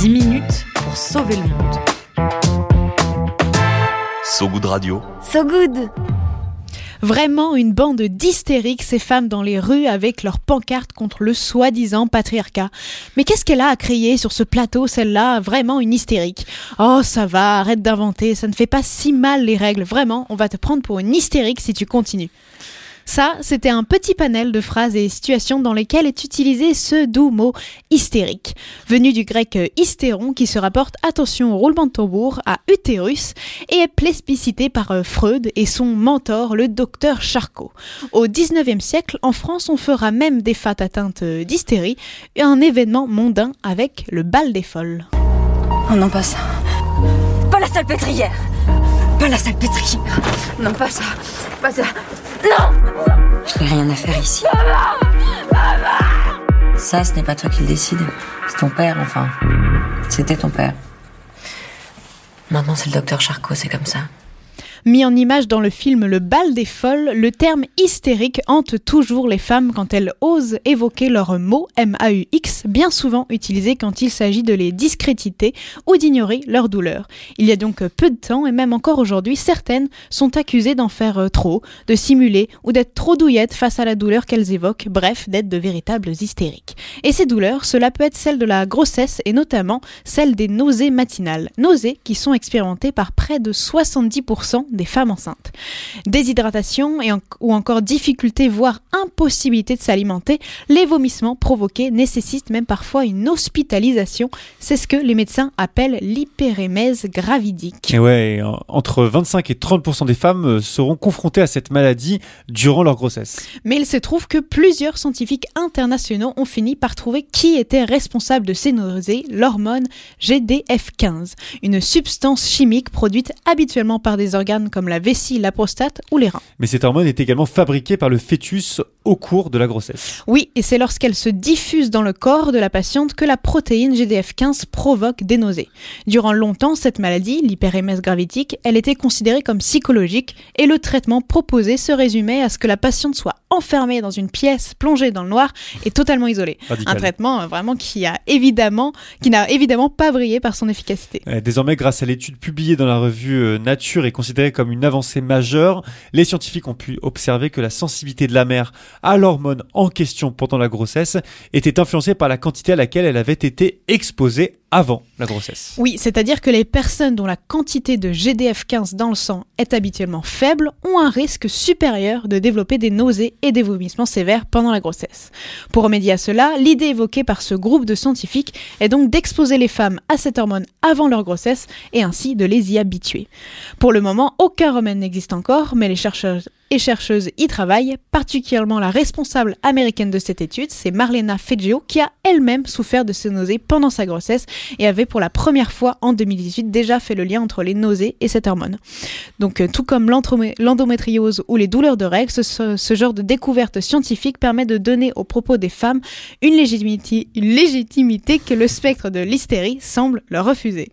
10 minutes pour sauver le monde. So Good Radio. So good Vraiment une bande d'hystériques, ces femmes dans les rues avec leurs pancartes contre le soi-disant patriarcat. Mais qu'est-ce qu'elle a à crier sur ce plateau, celle-là? Vraiment une hystérique. Oh, ça va, arrête d'inventer, ça ne fait pas si mal les règles. Vraiment, on va te prendre pour une hystérique si tu continues. Ça, c'était un petit panel de phrases et situations dans lesquelles est utilisé ce doux mot hystérique, venu du grec hystéron qui se rapporte, attention au roulement de tambour, à utérus et est plébiscité par euh, Freud et son mentor, le docteur Charcot. Au 19e siècle, en France, on fera même des fêtes atteintes d'hystérie, un événement mondain avec le bal des folles. Oh non, pas ça. Pas la salpêtrière Pas la salpêtrière Non, pas ça. Pas ça. Non Je n'ai rien à faire ici. Ça, ce n'est pas toi qui le décide. C'est ton père, enfin. C'était ton père. Maintenant, c'est le docteur Charcot, c'est comme ça. Mis en image dans le film Le bal des folles, le terme hystérique hante toujours les femmes quand elles osent évoquer leur mot M-A-U-X, bien souvent utilisé quand il s'agit de les discréditer ou d'ignorer leur douleur. Il y a donc peu de temps, et même encore aujourd'hui, certaines sont accusées d'en faire euh, trop, de simuler ou d'être trop douillettes face à la douleur qu'elles évoquent, bref, d'être de véritables hystériques. Et ces douleurs, cela peut être celle de la grossesse et notamment celle des nausées matinales. Nausées qui sont expérimentées par près de 70% des femmes enceintes. Déshydratation et en- ou encore difficulté, voire impossibilité de s'alimenter, les vomissements provoqués nécessitent même parfois une hospitalisation. C'est ce que les médecins appellent l'hyperémèse gravidique. Et ouais, euh, entre 25 et 30% des femmes euh, seront confrontées à cette maladie durant leur grossesse. Mais il se trouve que plusieurs scientifiques internationaux ont fini par trouver qui était responsable de ces nausées, l'hormone GDF15, une substance chimique produite habituellement par des organes comme la vessie, la prostate ou les reins. Mais cette hormone est également fabriquée par le fœtus au cours de la grossesse. Oui, et c'est lorsqu'elle se diffuse dans le corps de la patiente que la protéine GDF15 provoque des nausées. Durant longtemps, cette maladie, l'hyperémèse gravidique, elle était considérée comme psychologique et le traitement proposé se résumait à ce que la patiente soit enfermée dans une pièce, plongée dans le noir et totalement isolée. Radical. Un traitement euh, vraiment qui a évidemment, qui n'a évidemment pas brillé par son efficacité. Euh, Désormais, grâce à l'étude publiée dans la revue euh, Nature et considérée comme une avancée majeure, les scientifiques ont pu observer que la sensibilité de la mère à l'hormone en question pendant la grossesse était influencée par la quantité à laquelle elle avait été exposée avant la grossesse. Oui, c'est-à-dire que les personnes dont la quantité de GDF15 dans le sang est habituellement faible ont un risque supérieur de développer des nausées et des vomissements sévères pendant la grossesse. Pour remédier à cela, l'idée évoquée par ce groupe de scientifiques est donc d'exposer les femmes à cette hormone avant leur grossesse et ainsi de les y habituer. Pour le moment, aucun remède n'existe encore, mais les chercheurs et chercheuses y travaillent, particulièrement la responsable américaine de cette étude, c'est Marlena Feggio, qui a elle-même souffert de ces nausées pendant sa grossesse et avait pour la première fois en 2018 déjà fait le lien entre les nausées et cette hormone. Donc euh, tout comme l'endométriose ou les douleurs de règles, ce, genre de découverte scientifique permet de donner aux propos des femmes une légitimité que le spectre de l'hystérie semble leur refuser.